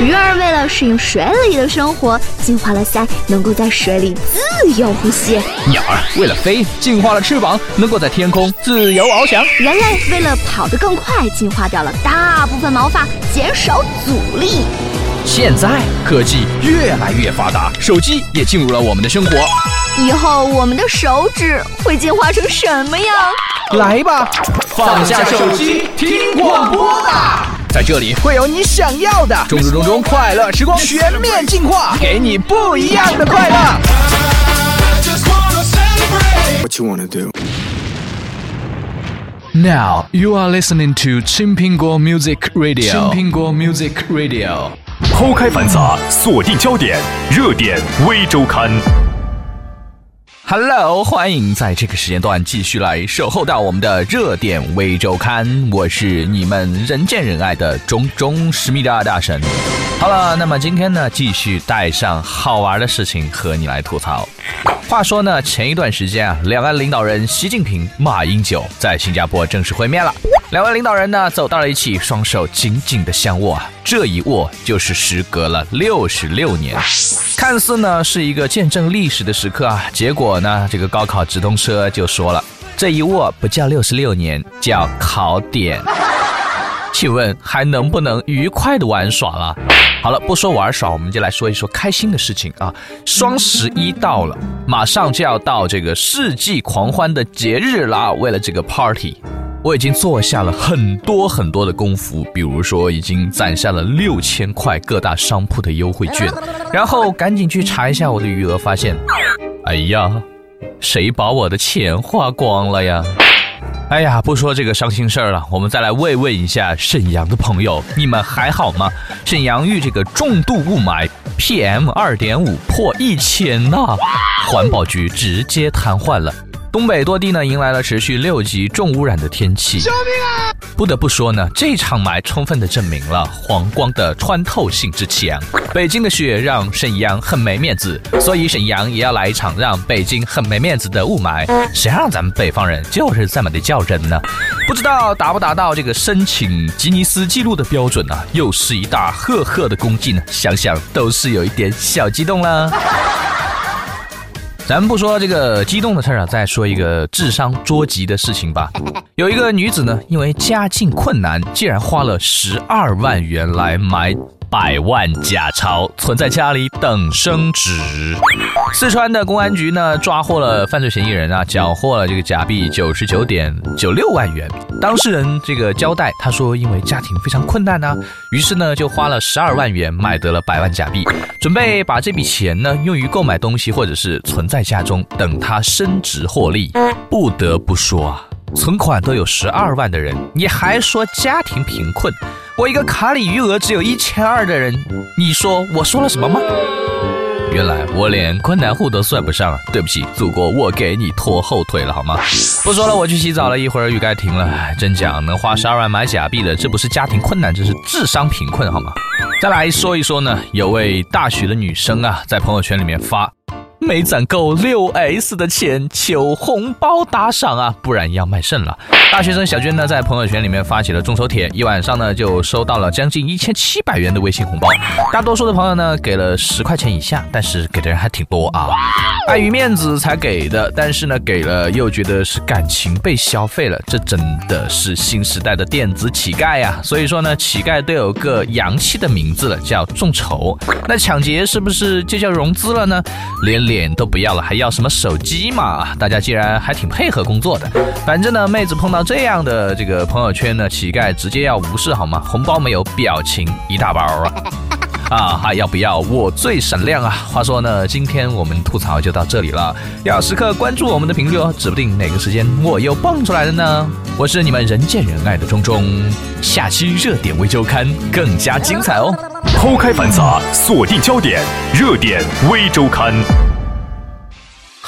鱼儿为了适应水里的生活，进化了鳃，能够在水里自由呼吸；鸟儿为了飞，进化了翅膀，能够在天空自由翱翔；人类为了跑得更快，进化掉了大部分毛发，减少阻力。现在科技越来越发达，手机也进入了我们的生活。以后我们的手指会进化成什么样？来吧，放下手机，听广播吧。在这里会有你想要的，中中中中快乐时光全面进化，给你不一样的快乐。What you wanna do? Now you are listening to 青苹果 Music Radio。青苹果 Music Radio。抛开繁杂，锁定焦点，热点微周刊。Hello，欢迎在这个时间段继续来守候到我们的热点微周刊。我是你们人见人爱的中中思密达大神。好了，那么今天呢，继续带上好玩的事情和你来吐槽。话说呢，前一段时间啊，两岸领导人习近平、马英九在新加坡正式会面了。两位领导人呢走到了一起，双手紧紧的相握啊，这一握就是时隔了六十六年。看似呢是一个见证历史的时刻啊，结果呢这个高考直通车就说了，这一握不叫六十六年，叫考点。请问还能不能愉快的玩耍了？好了，不说玩耍，我们就来说一说开心的事情啊！双十一到了，马上就要到这个世纪狂欢的节日了。为了这个 party，我已经做下了很多很多的功夫，比如说已经攒下了六千块各大商铺的优惠券，然后赶紧去查一下我的余额，发现，哎呀，谁把我的钱花光了呀？哎呀，不说这个伤心事儿了，我们再来慰问一下沈阳的朋友，你们还好吗？沈阳遇这个重度雾霾，PM 二点五破一千呐，环保局直接瘫痪了。东北多地呢迎来了持续六级重污染的天气，救命啊！不得不说呢，这场霾充分的证明了黄光的穿透性之强。北京的雪让沈阳很没面子，所以沈阳也要来一场让北京很没面子的雾霾。谁让咱们北方人就是这么的较真呢？不知道达不达到这个申请吉尼斯纪录的标准呢？又是一大赫赫的功绩呢？想想都是有一点小激动了。咱们不说这个激动的事儿啊，再说一个智商捉急的事情吧。有一个女子呢，因为家境困难，竟然花了十二万元来买。百万假钞存在家里等升值。四川的公安局呢抓获了犯罪嫌疑人啊，缴获了这个假币九十九点九六万元。当事人这个交代，他说因为家庭非常困难呢，于是呢就花了十二万元买得了百万假币，准备把这笔钱呢用于购买东西或者是存在家中等它升值获利。不得不说啊，存款都有十二万的人，你还说家庭贫困？我一个卡里余额只有一千二的人，你说我说了什么吗？原来我连困难户都算不上啊，对不起，祖国，我给你拖后腿了好吗？不说了，我去洗澡了，一会儿雨该停了。真讲，能花十二万买假币的，这不是家庭困难，这是智商贫困好吗？再来说一说呢，有位大学的女生啊，在朋友圈里面发。没攒够六 S 的钱，求红包打赏啊！不然要卖肾了。大学生小娟呢，在朋友圈里面发起了众筹帖，一晚上呢就收到了将近一千七百元的微信红包。大多数的朋友呢给了十块钱以下，但是给的人还挺多啊。碍于面子才给的，但是呢给了又觉得是感情被消费了，这真的是新时代的电子乞丐呀。所以说呢，乞丐都有个洋气的名字了，叫众筹。那抢劫是不是就叫融资了呢？连。脸都不要了，还要什么手机嘛？大家既然还挺配合工作的，反正呢，妹子碰到这样的这个朋友圈呢，乞丐直接要无视好吗？红包没有，表情一大包啊！啊，还要不要？我最闪亮啊！话说呢，今天我们吐槽就到这里了，要时刻关注我们的频率哦，指不定哪个时间我又蹦出来了呢。我是你们人见人爱的钟钟，下期热点微周刊更加精彩哦！抛开繁杂，锁定焦点，热点微周刊。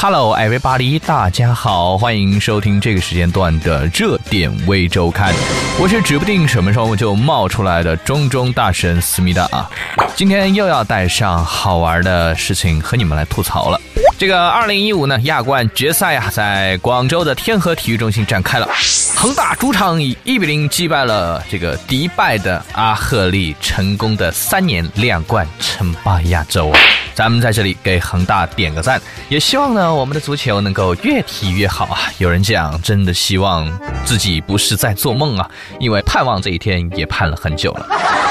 Hello, everybody！大家好，欢迎收听这个时间段的热点微周刊。我是指不定什么时候就冒出来的中中大神思密达啊！今天又要带上好玩的事情和你们来吐槽了。这个二零一五呢亚冠决赛啊，在广州的天河体育中心展开了。恒大主场以一比零击败了这个迪拜的阿赫利，成功的三年两冠称霸亚洲啊。咱们在这里给恒大点个赞，也希望呢我们的足球能够越踢越好啊！有人讲，真的希望自己不是在做梦啊，因为盼望这一天也盼了很久了。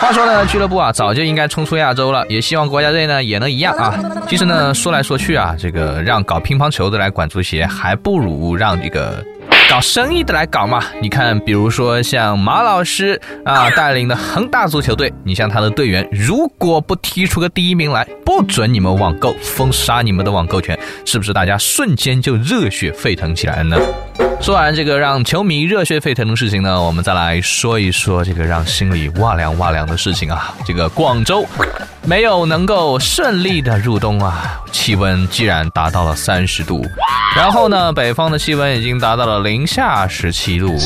话说呢，俱乐部啊早就应该冲出亚洲了，也希望国家队呢也能一样啊。其实呢说来说去啊，这个让搞乒乓球的来管足协，还不如让这个。搞生意的来搞嘛？你看，比如说像马老师啊 带领的恒大足球队，你像他的队员，如果不踢出个第一名来，不准你们网购，封杀你们的网购权，是不是大家瞬间就热血沸腾起来了呢？说完这个让球迷热血沸腾的事情呢，我们再来说一说这个让心里哇凉哇凉的事情啊。这个广州没有能够顺利的入冬啊，气温居然达到了三十度，然后呢，北方的气温已经达到了零下十七度。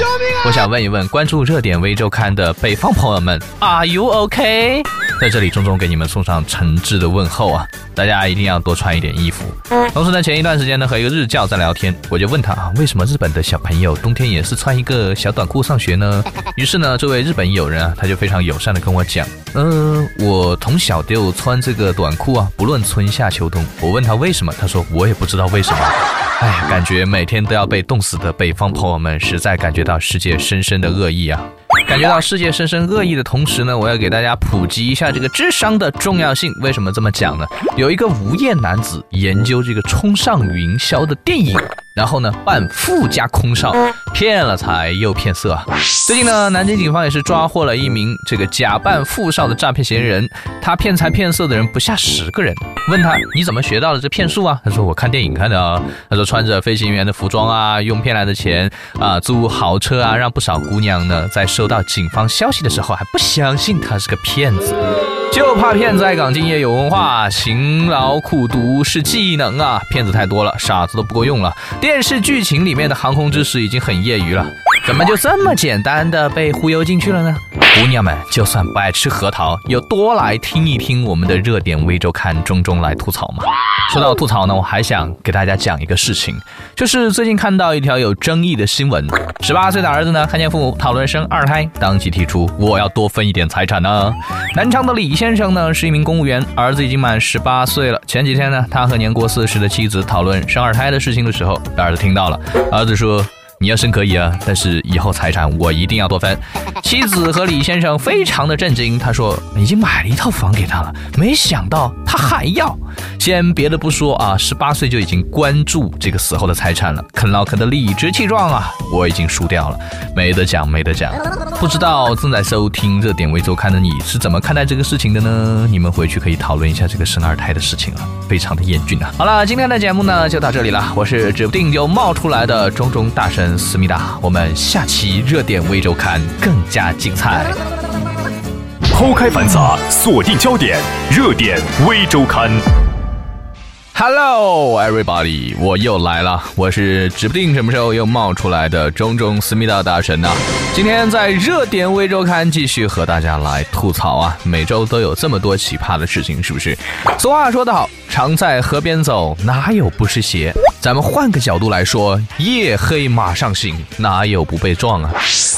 我想问一问关注热点微周刊的北方朋友们，Are you OK？在这里，钟钟给你们送上诚挚的问候啊！大家一定要多穿一点衣服。同时呢，前一段时间呢，和一个日教在聊天，我就问他啊，为什么日本的小朋友冬天也是穿一个小短裤上学呢？于是呢，这位日本友人啊，他就非常友善的跟我讲，嗯，我从小就穿这个短裤啊，不论春夏秋冬。我问他为什么，他说我也不知道为什么。哎，感觉每天都要被冻死的北方朋友们，实在感觉到世界深深的恶意啊！感觉到世界深深恶意的同时呢，我要给大家普及一下这个智商的重要性。为什么这么讲呢？有一个无业男子研究这个冲上云霄的电影。然后呢，扮富家空少，骗了财又骗色。最近呢，南京警方也是抓获了一名这个假扮富少的诈骗嫌疑人。他骗财骗色的人不下十个人。问他你怎么学到了这骗术啊？他说我看电影看的啊。他说穿着飞行员的服装啊，用骗来的钱啊租豪车啊，让不少姑娘呢在收到警方消息的时候还不相信他是个骗子。就怕骗子爱岗敬业有文化，勤劳苦读是技能啊！骗子太多了，傻子都不够用了。电视剧情里面的航空知识已经很业余了，怎么就这么简单的被忽悠进去了呢？姑娘们，就算不爱吃核桃，有多来听一听我们的热点微周刊中中来吐槽嘛。说到吐槽呢，我还想给大家讲一个事情，就是最近看到一条有争议的新闻：十八岁的儿子呢，看见父母讨论生二胎，当即提出我要多分一点财产呢。南昌的李先生呢，是一名公务员，儿子已经满十八岁了。前几天呢，他和年过四十的妻子讨论生二胎的事情的时候，儿子听到了，儿子说。你要生可以啊，但是以后财产我一定要多分。妻子和李先生非常的震惊，他说已经买了一套房给他了，没想到他还要。先别的不说啊，十八岁就已经关注这个死后的财产了，啃老啃得理直气壮啊，我已经输掉了，没得讲，没得讲。不知道正在收听热点微周刊的你是怎么看待这个事情的呢？你们回去可以讨论一下这个生二胎的事情了，非常的严峻啊。好了，今天的节目呢就到这里了，我是指不定就冒出来的中中大神。思密达，我们下期热点微周刊更加精彩。抛开繁杂，锁定焦点，热点微周刊。Hello everybody，我又来了，我是指不定什么时候又冒出来的中中思密达大神呐。今天在热点微周刊继续和大家来吐槽啊，每周都有这么多奇葩的事情，是不是？俗话说得好，常在河边走，哪有不湿鞋？咱们换个角度来说，夜黑马上行，哪有不被撞啊？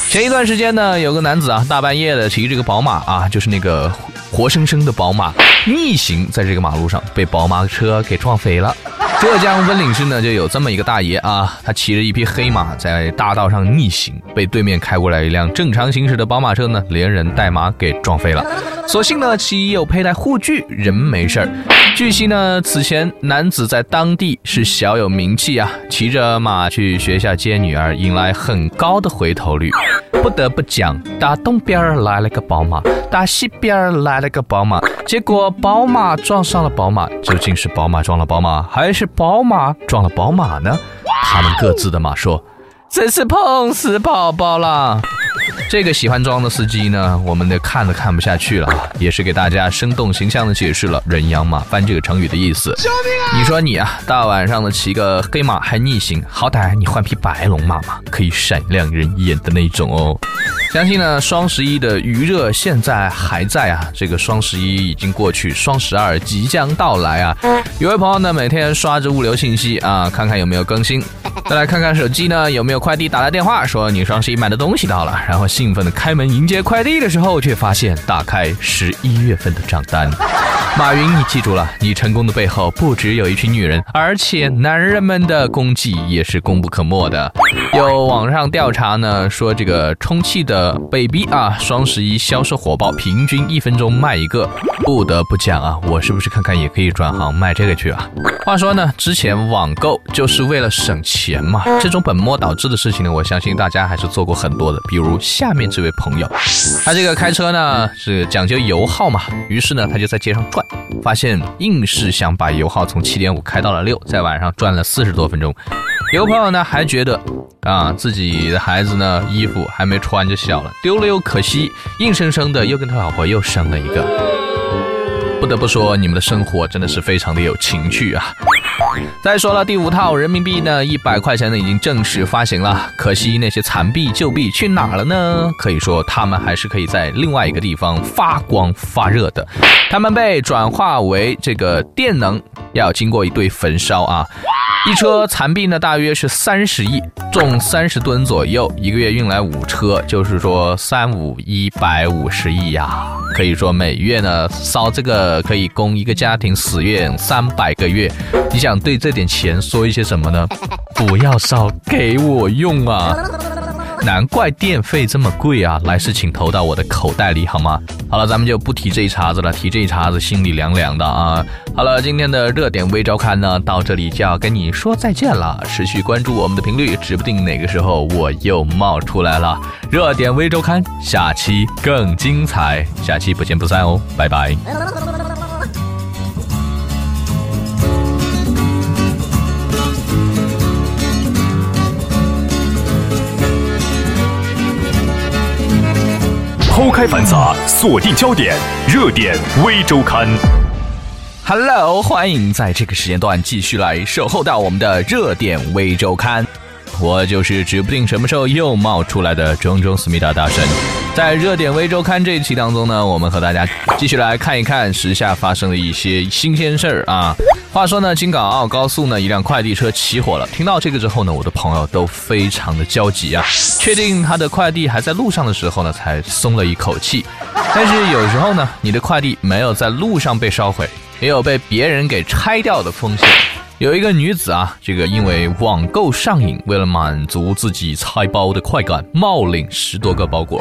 前一段时间呢，有个男子啊，大半夜的骑这个宝马啊，就是那个活生生的宝马，逆行在这个马路上，被宝马车给撞飞了。浙江温岭市呢，就有这么一个大爷啊，他骑着一匹黑马在大道上逆行，被对面开过来一辆正常行驶的宝马车呢，连人带马给撞飞了。所幸呢，其有佩戴护具，人没事儿。据悉呢，此前男子在当地是小有名气啊，骑着马去学校接女儿，引来很高的回头率。不得不讲，打东边来了个宝马，打西边来了个宝马，结果宝马撞上了宝马，究竟是宝马撞了宝马，还是宝马撞了宝马呢？他们各自的马说：“真是碰死宝宝了。”这个喜欢装的司机呢，我们的看都看不下去了，也是给大家生动形象的解释了“人仰马翻”这个成语的意思。救命啊！你说你啊，大晚上的骑个黑马还逆行，好歹你换匹白龙马嘛，可以闪亮人眼的那种哦。相信呢，双十一的余热现在还在啊。这个双十一已经过去，双十二即将到来啊。有位朋友呢，每天刷着物流信息啊，看看有没有更新。再来看看手机呢，有没有快递打来电话说你双十一买的东西到了。然后兴奋的开门迎接快递的时候，却发现打开十一月份的账单。马云，你记住了，你成功的背后不只有一群女人，而且男人们的功绩也是功不可没的。有网上调查呢，说这个充气的 baby 啊，双十一销售火爆，平均一分钟卖一个。不得不讲啊，我是不是看看也可以转行卖这个去啊？话说呢，之前网购就是为了省钱嘛，这种本末倒置的事情呢，我相信大家还是做过很多的。比如下面这位朋友，他这个开车呢是讲究油耗嘛，于是呢他就在街上转。发现硬是想把油耗从七点五开到了六，在晚上转了四十多分钟。有朋友呢还觉得啊自己的孩子呢衣服还没穿就小了，丢了又可惜，硬生生的又跟他老婆又生了一个。不得不说，你们的生活真的是非常的有情趣啊。再说了，第五套人民币呢，一百块钱呢已经正式发行了。可惜那些残币旧币去哪了呢？可以说，他们还是可以在另外一个地方发光发热的。他们被转化为这个电能，要经过一堆焚烧啊。一车残币呢，大约是三十亿，重三十吨左右，一个月运来五车，就是说三五一百五十亿呀。可以说每月呢烧这个可以供一个家庭使用三百个月。你想对这点钱说一些什么呢？不要烧，给我用啊！难怪电费这么贵啊！来世请投到我的口袋里好吗？好了，咱们就不提这一茬子了，提这一茬子心里凉凉的啊！好了，今天的热点微周刊呢，到这里就要跟你说再见了。持续关注我们的频率，指不定哪个时候我又冒出来了。热点微周刊，下期更精彩，下期不见不散哦，拜拜。开繁杂，锁定焦点，热点微周刊。Hello，欢迎在这个时间段继续来守候到我们的热点微周刊。我就是指不定什么时候又冒出来的中中思密达大神。在热点微周刊这一期当中呢，我们和大家继续来看一看时下发生的一些新鲜事儿啊。话说呢，京港澳高速呢，一辆快递车起火了。听到这个之后呢，我的朋友都非常的焦急啊。确定他的快递还在路上的时候呢，才松了一口气。但是有时候呢，你的快递没有在路上被烧毁，也有被别人给拆掉的风险。有一个女子啊，这个因为网购上瘾，为了满足自己拆包的快感，冒领十多个包裹。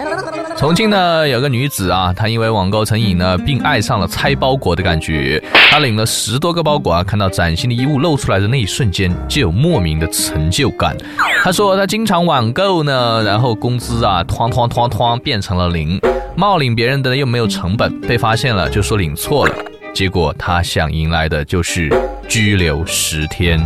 重庆呢有个女子啊，她因为网购成瘾呢，并爱上了拆包裹的感觉。她领了十多个包裹啊，看到崭新的衣物露出来的那一瞬间，就有莫名的成就感。她说她经常网购呢，然后工资啊，哐哐哐哐变成了零，冒领别人的又没有成本，被发现了就说领错了。结果他想迎来的就是拘留十天。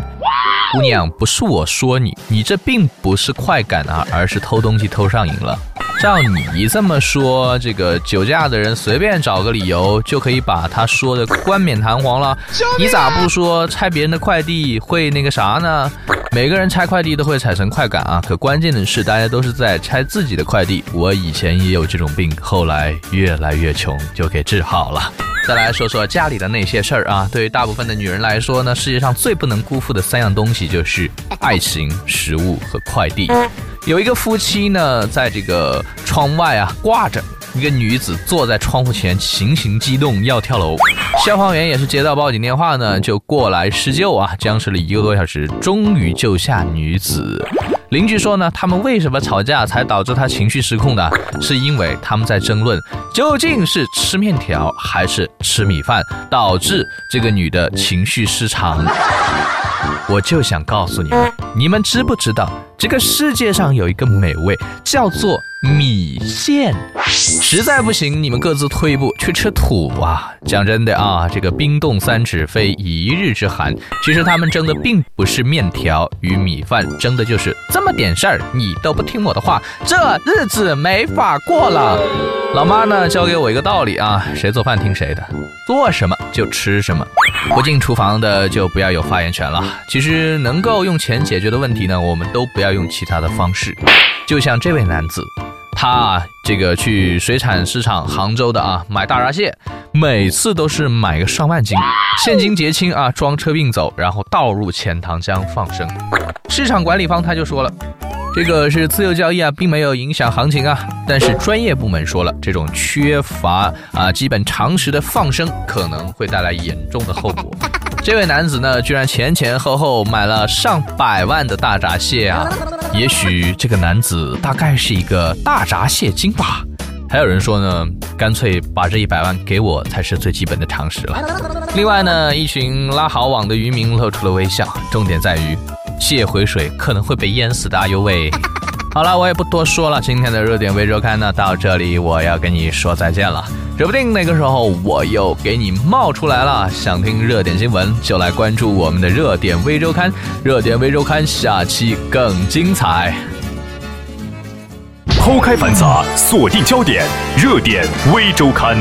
姑娘，不是我说你，你这并不是快感啊，而是偷东西偷上瘾了。照你这么说，这个酒驾的人随便找个理由就可以把他说的冠冕堂皇了。你咋不说拆别人的快递会那个啥呢？每个人拆快递都会产生快感啊，可关键的是大家都是在拆自己的快递。我以前也有这种病，后来越来越穷，就给治好了。再来说说家里的那些事儿啊，对于大部分的女人来说呢，世界上最不能辜负的三样东西就是爱情、食物和快递。有一个夫妻呢，在这个窗外啊挂着一个女子坐在窗户前，情形激动要跳楼。消防员也是接到报警电话呢，就过来施救啊，僵持了一个多小时，终于救下女子。邻居说呢，他们为什么吵架才导致他情绪失控的？是因为他们在争论究竟是吃面条还是吃米饭，导致这个女的情绪失常。我就想告诉你们，你们知不知道这个世界上有一个美味叫做？米线实在不行，你们各自退一步去吃土啊！讲真的啊，这个冰冻三尺非一日之寒。其实他们争的并不是面条与米饭，争的就是这么点事儿。你都不听我的话，这日子没法过了。老妈呢，教给我一个道理啊：谁做饭听谁的，做什么就吃什么。不进厨房的就不要有发言权了。其实能够用钱解决的问题呢，我们都不要用其他的方式。就像这位男子。他啊，这个去水产市场杭州的啊买大闸蟹，每次都是买个上万斤，现金结清啊，装车并走，然后倒入钱塘江放生。市场管理方他就说了。这个是自由交易啊，并没有影响行情啊。但是专业部门说了，这种缺乏啊基本常识的放生可能会带来严重的后果。这位男子呢，居然前前后后买了上百万的大闸蟹啊！也许这个男子大概是一个大闸蟹精吧。还有人说呢，干脆把这一百万给我才是最基本的常识了。另外呢，一群拉好网的渔民露出了微笑，重点在于。蟹回水可能会被淹死的，哎呦喂！好了，我也不多说了，今天的热点微周刊呢，到这里我要跟你说再见了。指不定那个时候我又给你冒出来了。想听热点新闻，就来关注我们的热点微周刊。热点微周刊下期更精彩。抛开繁杂，锁定焦点，热点微周刊。